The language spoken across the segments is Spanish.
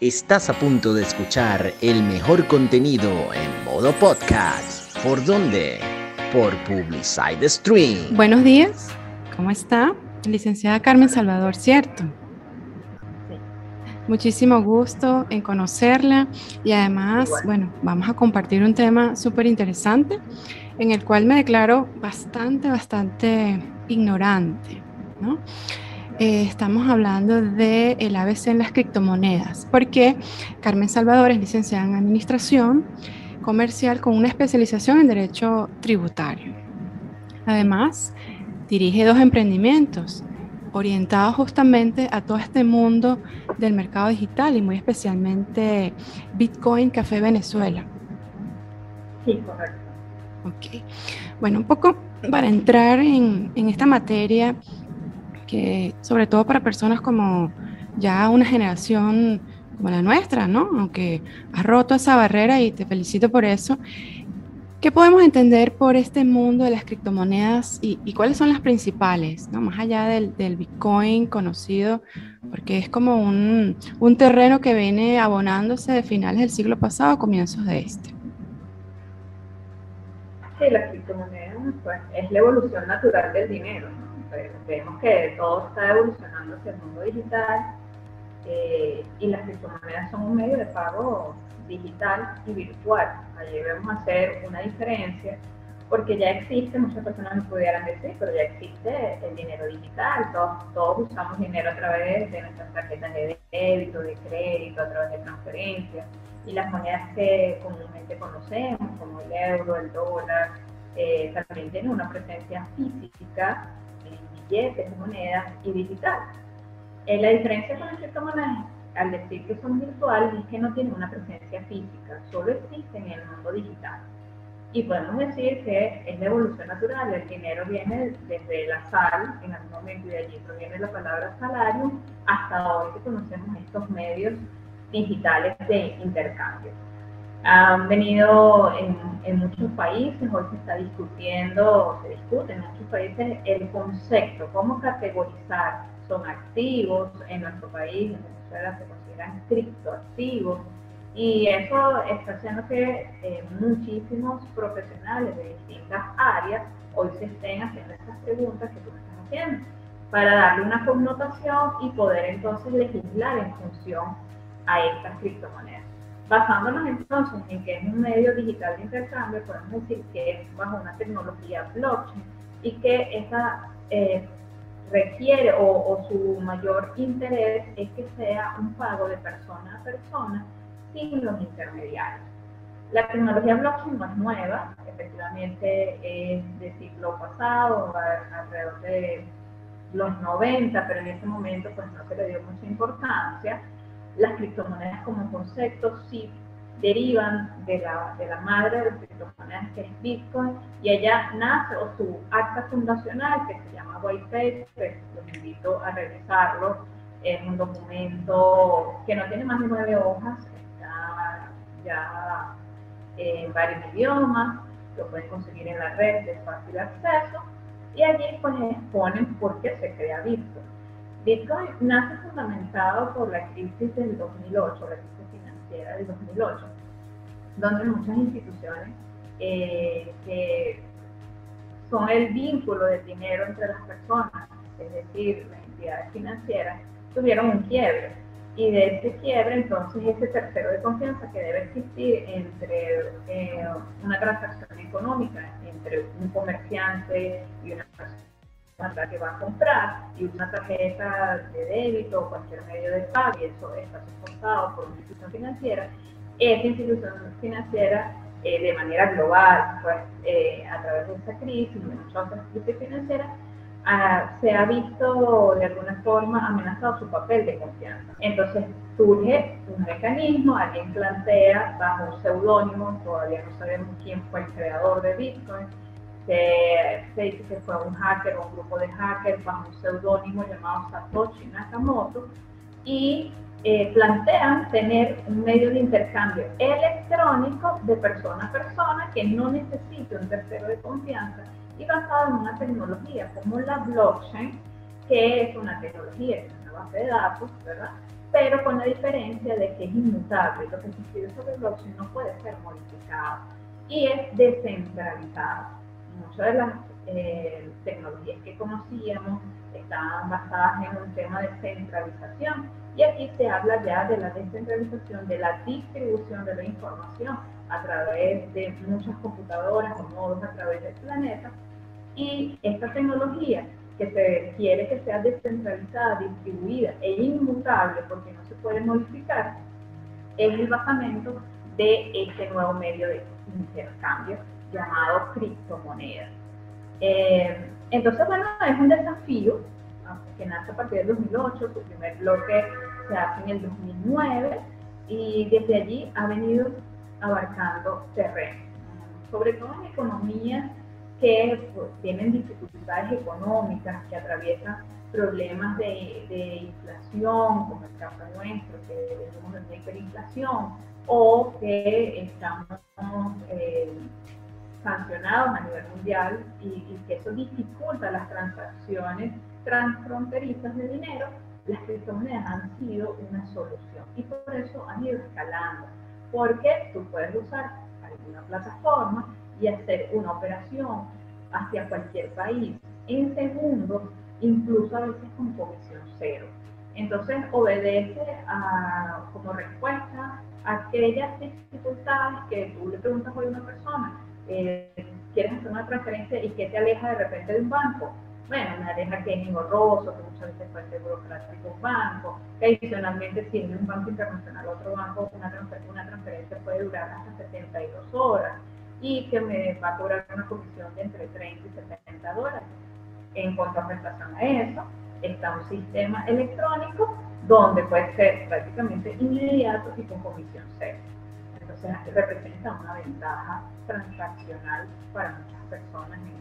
Estás a punto de escuchar el mejor contenido en modo podcast. ¿Por dónde? Por Publicide Stream. Buenos días, ¿cómo está? Licenciada Carmen Salvador, ¿cierto? Muchísimo gusto en conocerla y además, bueno, vamos a compartir un tema súper interesante en el cual me declaro bastante, bastante ignorante, ¿no? Eh, estamos hablando del el ABC en las criptomonedas, porque Carmen Salvador es licenciada en Administración Comercial con una especialización en Derecho Tributario. Además, dirige dos emprendimientos orientados justamente a todo este mundo del mercado digital y muy especialmente Bitcoin Café Venezuela. Sí, correcto. Ok. Bueno, un poco para entrar en, en esta materia, que sobre todo para personas como ya una generación como la nuestra, ¿no? Aunque has roto esa barrera y te felicito por eso. ¿Qué podemos entender por este mundo de las criptomonedas y, cuáles son las principales, ¿no? más allá del, del, Bitcoin conocido, porque es como un, un, terreno que viene abonándose de finales del siglo pasado a comienzos de este? Sí, las criptomonedas pues, es la evolución natural del dinero. ¿No? vemos que todo está evolucionando hacia el mundo digital eh, y las criptomonedas son un medio de pago digital y virtual. Allí debemos hacer una diferencia porque ya existe, muchas personas me pudieran decir, pero ya existe el dinero digital, todos, todos usamos dinero a través de nuestras tarjetas de débito, de crédito, a través de transferencias y las monedas que comúnmente conocemos, como el euro, el dólar, eh, también tienen una presencia física monedas y digital. Eh, la diferencia con las criptomonedas, al decir que son virtuales, es que no tienen una presencia física, solo existen en el mundo digital. Y podemos decir que es la evolución natural, el dinero viene desde la sal, en algún momento, y de allí proviene la palabra salario, hasta hoy que conocemos estos medios digitales de intercambio han venido en, muchos países, hoy se está discutiendo, se discute en muchos países el concepto, cómo categorizar, son activos en nuestro país, en Venezuela se consideran criptoactivos, y eso está haciendo que eh, muchísimos profesionales de distintas áreas hoy se estén haciendo estas preguntas que tú estás haciendo, para darle una connotación y poder entonces legislar en función a estas criptomonedas. Basándonos entonces en que es un medio digital de intercambio, podemos decir que es bajo una tecnología blockchain y que esa eh, requiere o, su mayor interés es que sea un pago de persona a persona sin los intermediarios. La tecnología blockchain no es nueva, efectivamente es de siglo pasado, alrededor de los 90, pero en ese momento pues no se le dio mucha importancia las criptomonedas como concepto sí derivan de la, de la madre de las criptomonedas que es Bitcoin y ella nace o su acta fundacional que se llama White Paper, los invito a revisarlo, es un documento que no tiene más de nueve hojas, está ya en varios idiomas, lo pueden conseguir en la red de fácil acceso y allí pues exponen por qué se crea Bitcoin. Bitcoin nace fundamentado por la crisis del 2008, la crisis financiera del 2008, donde muchas instituciones eh, que son el vínculo del dinero entre las personas, es decir, las entidades financieras, tuvieron un quiebre. Y de ese quiebre, entonces, ese tercero de confianza que debe existir entre eh, una transacción económica, entre un comerciante y una persona que va a comprar y una tarjeta de débito o cualquier medio de pago y eso está soportado por una institución financiera, esa institución financiera eh, de manera global, pues, eh, a través de esta crisis y de muchas otras crisis financieras, ah, se ha visto de alguna forma amenazado su papel de confianza. Entonces surge un mecanismo, alguien plantea bajo un seudónimo, todavía no sabemos quién fue el creador de Bitcoin, dice que fue un hacker o un grupo de hackers bajo un seudónimo llamado Satoshi Nakamoto y eh, plantean tener un medio de intercambio electrónico de persona a persona que no necesite un tercero de confianza y basado en una tecnología como la blockchain, que es una tecnología, es una base de datos, ¿verdad? pero con la diferencia de que es inmutable. Lo que se escribe sobre blockchain no puede ser modificado y es descentralizado. Muchas de las eh, tecnologías que conocíamos estaban basadas en un tema de centralización. Y aquí se habla ya de la descentralización, de la distribución de la información a través de muchas computadoras o nodos a través del planeta. Y esta tecnología que se quiere que sea descentralizada, distribuida e inmutable porque no se puede modificar, es el basamento de este nuevo medio de intercambio llamado criptomonedas. Eh, entonces, bueno, es un desafío que nace a partir del 2008, su primer bloque se hace en el 2009 y desde allí ha venido abarcando terreno, sobre todo en economías que pues, tienen dificultades económicas, que atraviesan problemas de, inflación, como el caso nuestro, que tenemos una hiperinflación, o que estamos eh, sancionados a nivel mundial y, y, que eso dificulta las transacciones transfronterizas de dinero, las criptomonedas han sido una solución y por eso han ido escalando, porque tú puedes usar alguna plataforma y hacer una operación hacia cualquier país en segundos, incluso a veces con comisión cero. Entonces obedece a, como respuesta a aquellas dificultades que tú le preguntas a una persona, eh, quieres hacer una transferencia y que te aleja de repente de un banco. Bueno, me aleja que es engorroso, que muchas veces puede ser burocrático un banco, que adicionalmente si un banco internacional a otro banco una, una transferencia puede durar hasta 72 horas y que me va a cobrar una comisión de entre 30 y 70 dólares. En contraprestación a eso, está un sistema electrónico donde puede ser prácticamente inmediato y con comisión cero. Entonces, representa una ventaja transaccional para muchas personas en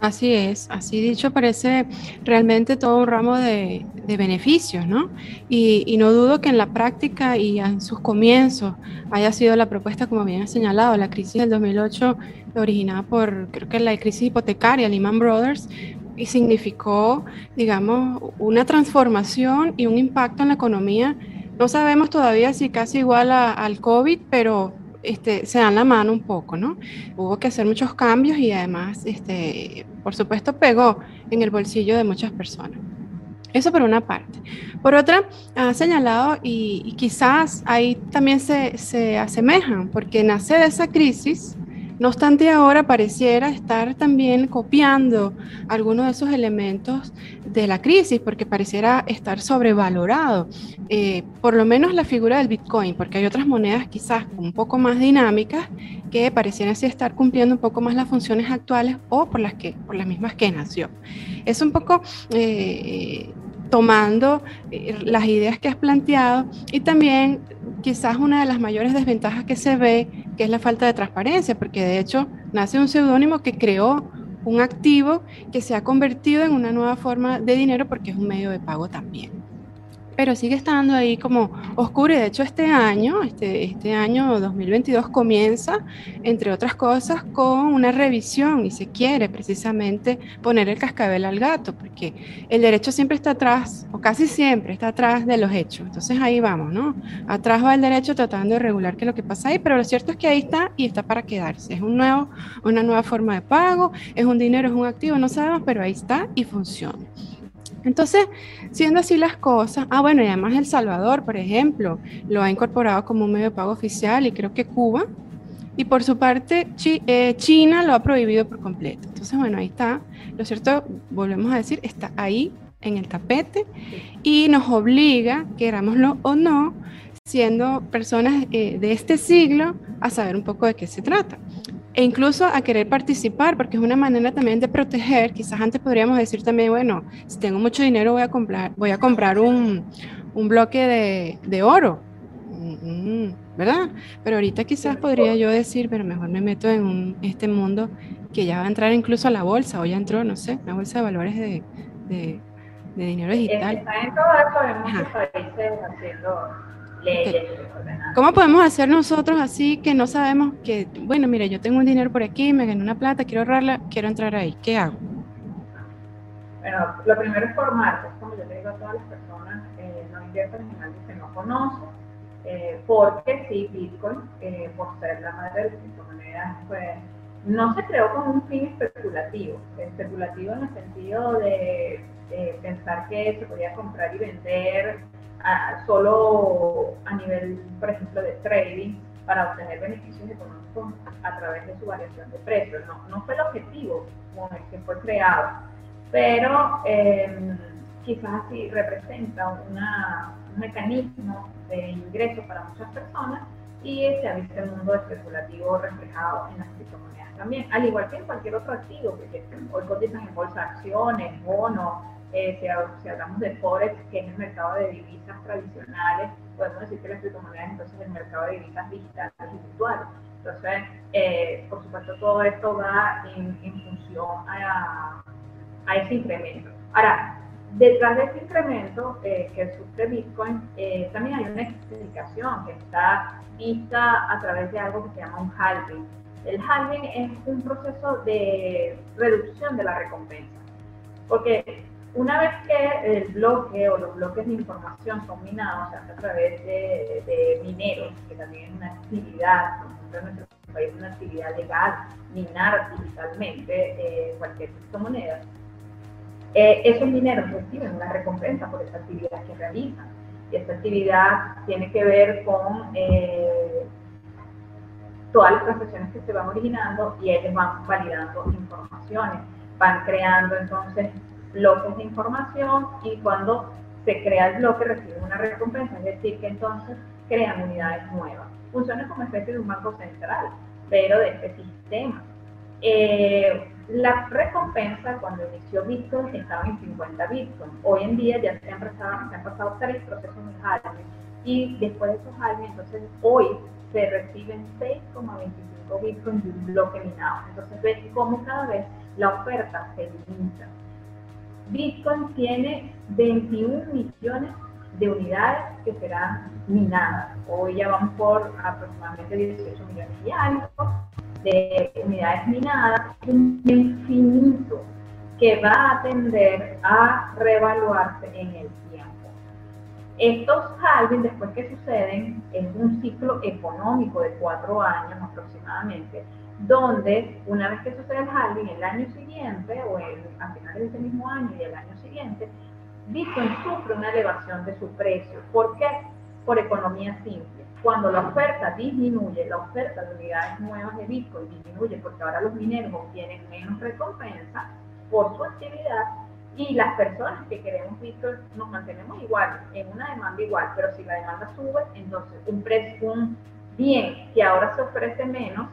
Así es, así dicho, parece realmente todo un ramo de, beneficios, ¿no? Y, no dudo que en la práctica y en sus comienzos haya sido la propuesta, como bien ha señalado, la crisis del 2008 originada por, creo que la crisis hipotecaria, Lehman Brothers, y significó, digamos, una transformación y un impacto en la economía. No sabemos todavía si casi igual al COVID, pero este, se dan la mano un poco, ¿no? Hubo que hacer muchos cambios y además, este, por supuesto, pegó en el bolsillo de muchas personas. Eso por una parte. Por otra, ha señalado, y, quizás ahí también se, se, asemejan, porque nace de esa crisis no obstante, ahora pareciera estar también copiando algunos de esos elementos de la crisis, porque pareciera estar sobrevalorado, eh, por lo menos la figura del Bitcoin, porque hay otras monedas quizás un poco más dinámicas que parecieran así estar cumpliendo un poco más las funciones actuales o por las, que, por las mismas que nació. Es un poco... Eh, tomando eh, las ideas que has planteado y también quizás una de las mayores desventajas que se ve, que es la falta de transparencia, porque de hecho nace un seudónimo que creó un activo que se ha convertido en una nueva forma de dinero porque es un medio de pago también pero sigue estando ahí como oscuro de hecho este año, este, este año 2022 comienza, entre otras cosas, con una revisión y se quiere precisamente poner el cascabel al gato, porque el derecho siempre está atrás, o casi siempre está atrás de los hechos. Entonces ahí vamos, ¿no? Atrás va el derecho tratando de regular qué es lo que pasa ahí, pero lo cierto es que ahí está y está para quedarse. Es un nuevo, una nueva forma de pago, es un dinero, es un activo, no sabemos, pero ahí está y funciona. Entonces, siendo así las cosas, ah, bueno, y además El Salvador, por ejemplo, lo ha incorporado como un medio de pago oficial y creo que Cuba, y por su parte eh, China lo ha prohibido por completo. Entonces, bueno, ahí está. Lo cierto, volvemos a decir, está ahí en el tapete y nos obliga, querámoslo o no, siendo personas eh, de este siglo, a saber un poco de qué se trata e incluso a querer participar, porque es una manera también de proteger. Quizás antes podríamos decir también, bueno, si tengo mucho dinero voy a comprar, voy a comprar un, un bloque de, de oro, mm, ¿verdad? Pero ahorita quizás podría yo decir, pero mejor me meto en un, este mundo que ya va a entrar incluso a la bolsa, o ya entró, no sé, la bolsa de valores de, de, de dinero digital. Está en todo eso en muchos países haciendo ¿Cómo podemos hacer nosotros así que no sabemos que, bueno, mire, yo tengo un dinero por aquí, me gané una plata, quiero ahorrarla, quiero entrar ahí? ¿Qué hago? Bueno, lo primero es formarte, como yo le digo a todas las personas, eh, no inviertas en algo que no conoces, eh, porque sí, Bitcoin, eh, por ser la madre de las criptomonedas, pues no se creó con un fin especulativo, especulativo en el sentido de, pensar que se podía comprar y vender solo a nivel, por ejemplo, de trading para obtener beneficios económicos a través de su variación de precios. No, no fue el objetivo con el que fue creado, pero eh, quizás sí representa una, un mecanismo de ingreso para muchas personas y se ha visto el mundo especulativo reflejado en las criptomonedas también, al igual que en cualquier otro activo, porque hoy cotizan en bolsa acciones, bonos, eh, si, hablamos de Forex, que es el mercado de divisas tradicionales, podemos decir que las criptomonedas entonces es el mercado de divisas digitales y virtuales. Entonces, eh, por supuesto, todo esto va en, función a, a ese incremento. Ahora, Detrás de este incremento eh, que sufre Bitcoin, eh, también hay una explicación que está vista a través de algo que se llama un halving. El halving es un proceso de reducción de la recompensa, porque una vez que el bloque o los bloques de información son minados, a través de, mineros, que también es una actividad, por ejemplo en nuestro país es una actividad legal, minar digitalmente eh, cualquier criptomoneda, eh, esos mineros reciben una recompensa por esa actividad que realizan. Y esta actividad tiene que ver con eh, todas las transacciones que se van originando y ellos van validando informaciones, van creando entonces bloques de información y cuando se crea el bloque reciben una recompensa, es decir, que entonces crean unidades nuevas. Funciona como especie de un banco central, pero de este sistema. Eh, la recompensa cuando inició Bitcoin estaba en 50 Bitcoin. Hoy en día ya se han, pasado, se han pasado tres procesos de halving y después de esos halving, entonces hoy se reciben 6,25 Bitcoin de un bloque minado. Entonces ves cómo cada vez la oferta se limita. Bitcoin tiene 21 millones de unidades que serán minadas. Hoy ya vamos por aproximadamente 18 millones y algo de unidades minadas, un infinito que va a tender a reevaluarse en el tiempo. Estos halving, después que suceden, es un ciclo económico de cuatro años aproximadamente, donde una vez que sucede el halving, el año siguiente, o a finales de ese mismo año y el año siguiente, Bitcoin sufre una elevación de su precio. ¿Por qué? Por economía simple cuando la oferta disminuye, la oferta de unidades nuevas de Bitcoin disminuye porque ahora los mineros obtienen menos recompensa por su actividad y las personas que queremos Bitcoin nos mantenemos igual, en una demanda igual, pero si la demanda sube, entonces un precio, un bien que ahora se ofrece menos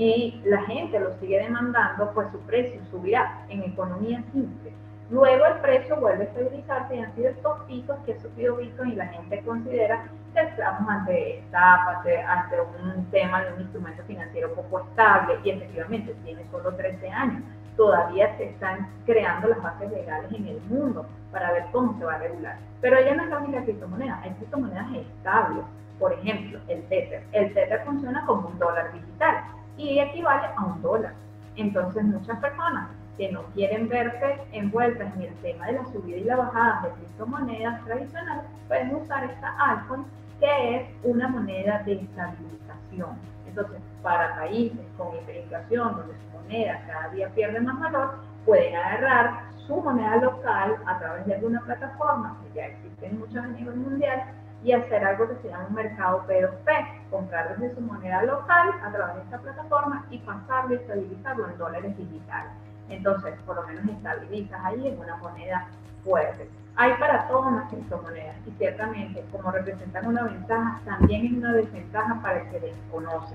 y la gente lo sigue demandando, pues su precio subirá en economía simple. Luego el precio vuelve a estabilizarse y han sido estos picos que ha subido Bitcoin y la gente considera que estamos ante esta, ante, ante un tema de un instrumento financiero poco estable y efectivamente tiene solo 13 años. Todavía se están creando las bases legales en el mundo para ver cómo se va a regular. Pero ella no es la única criptomoneda, hay criptomonedas estables. Por ejemplo, el Tether. El Tether funciona como un dólar digital y equivale a un dólar. Entonces muchas personas que no quieren verse envueltas en el tema de la subida y la bajada de criptomonedas tradicionales, pueden usar esta altcoin, que es una moneda de estabilización. Entonces, para países con hiperinflación, donde su moneda cada día pierde más valor, pueden agarrar su moneda local a través de alguna plataforma, que ya existen muchas a nivel mundial, y hacer algo que se llama un mercado P2P, comprar desde su moneda local a través de esta plataforma y pasarlo y estabilizarlo en dólares digitales. Entonces, por lo menos estabilizas ahí en una moneda fuerte. Hay para todas las criptomonedas y ciertamente, como representan una ventaja, también es una desventaja para el que desconoce.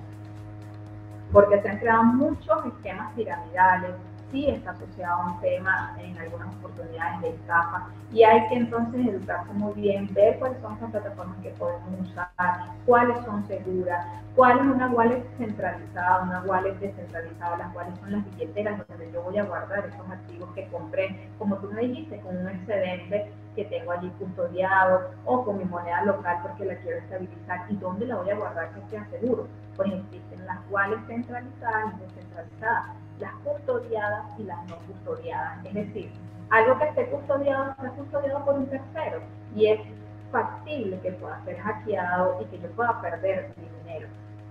Porque se han creado muchos esquemas piramidales, sí está asociado a un tema en algunas oportunidades de estafa. Y hay que entonces educarse muy bien, ver cuáles son las plataformas que podemos usar, cuáles son seguras, cuál es una wallet centralizada, una wallet descentralizada, las cuales son las billeteras donde yo voy a guardar esos activos que compré, como tú me dijiste, con un excedente que tengo allí custodiado o con mi moneda local porque la quiero estabilizar. Y dónde la voy a guardar que sea seguro. Pues existen las wallets centralizadas y descentralizadas las custodiadas y las no custodiadas. Es decir, algo que esté custodiado está custodiado por un tercero y es factible que pueda ser hackeado y que yo pueda perder mi dinero.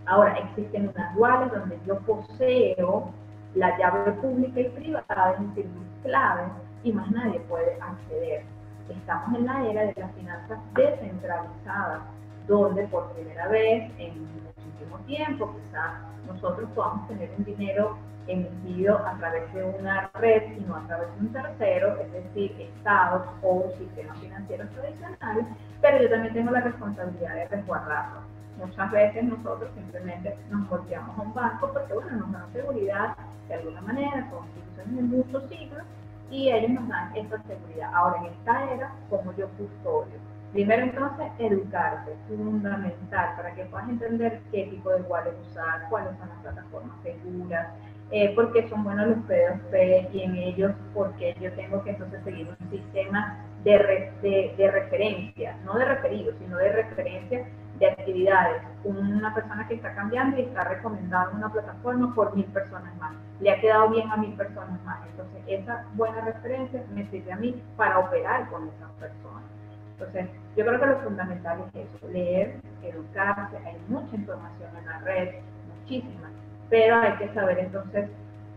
Ahora, existen unas wallets donde yo poseo la llave pública y privada, decir, mis claves, y más nadie puede acceder. Estamos en la era de las finanzas descentralizadas, donde por primera vez en muchísimo tiempo quizás nosotros podamos tener un dinero emitido a través de una red y no a través de un tercero, es decir, estados o sistemas financieros tradicionales, pero yo también tengo la responsabilidad de resguardarlo. Muchas veces nosotros simplemente nos volteamos a un banco porque, bueno, nos dan seguridad de alguna manera, son instituciones de muchos siglos, y ellos nos dan esa seguridad. Ahora, en esta era, como yo custodio. Primero entonces, educarte, fundamental, para que puedas entender qué tipo de wallet usar, cuáles son las plataformas seguras, eh, porque son buenos los P2P y en ellos porque yo tengo que entonces seguir un sistema de, de, referencia, no de referido, sino de referencia de actividades. Una persona que está cambiando y está recomendando una plataforma por mil personas más. Le ha quedado bien a mil personas más. Entonces, esa buena referencia me sirve a mí para operar con esas personas. Entonces, yo creo que lo fundamental es eso, leer, educarse, hay mucha información en la red, muchísima, pero hay que saber entonces,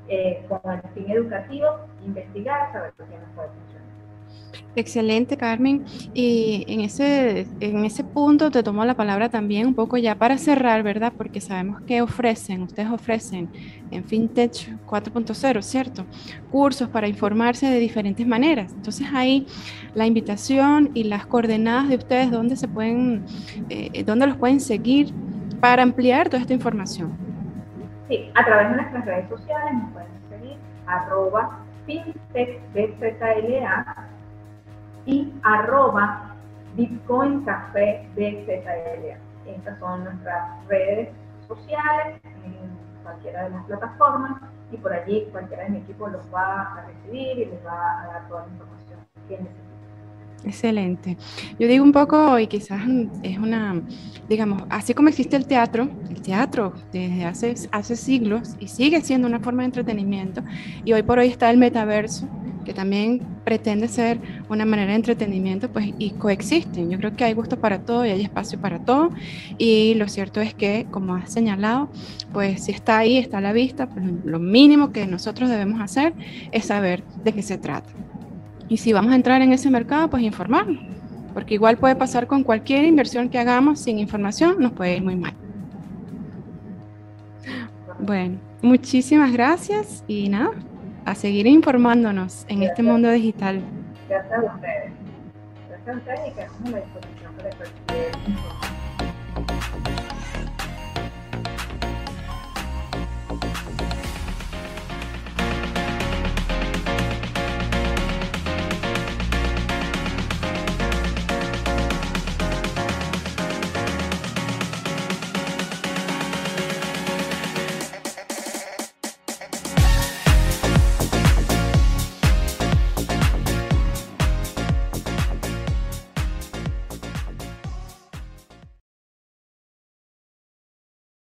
eh, con el fin educativo, investigar, saber qué nos puede funcionar. Excelente, Carmen. Y en ese, en ese punto te tomo la palabra también un poco ya para cerrar, ¿verdad? Porque sabemos que ofrecen, ustedes ofrecen en FinTech 4.0, ¿cierto? Cursos para informarse de diferentes maneras. Entonces ahí la invitación y las coordenadas de ustedes, ¿dónde se pueden, eh, los pueden seguir para ampliar toda esta información? Sí, a través de nuestras redes sociales nos pueden seguir arroba fintechbzla y arroba Bitcoin Café BZLA. Estas son nuestras redes sociales en cualquiera de las plataformas y por allí cualquiera de mi equipo los va a recibir y les va a dar toda la información que necesiten. Excelente. Yo digo un poco, y quizás es una, digamos, así como existe el teatro, el teatro desde hace, hace siglos y sigue siendo una forma de entretenimiento, y hoy por hoy está el metaverso, que también pretende ser una manera de entretenimiento, pues, y coexisten. Yo creo que hay gusto para todo y hay espacio para todo, y lo cierto es que, como has señalado, pues si está ahí, está a la vista, pues lo mínimo que nosotros debemos hacer es saber de qué se trata. Y si vamos a entrar en ese mercado, pues informarnos, porque igual puede pasar con cualquier inversión que hagamos sin información, nos puede ir muy mal. Bueno, muchísimas gracias y nada, a seguir informándonos en este mundo digital. Gracias a ustedes. Gracias a ustedes y a la disposición para.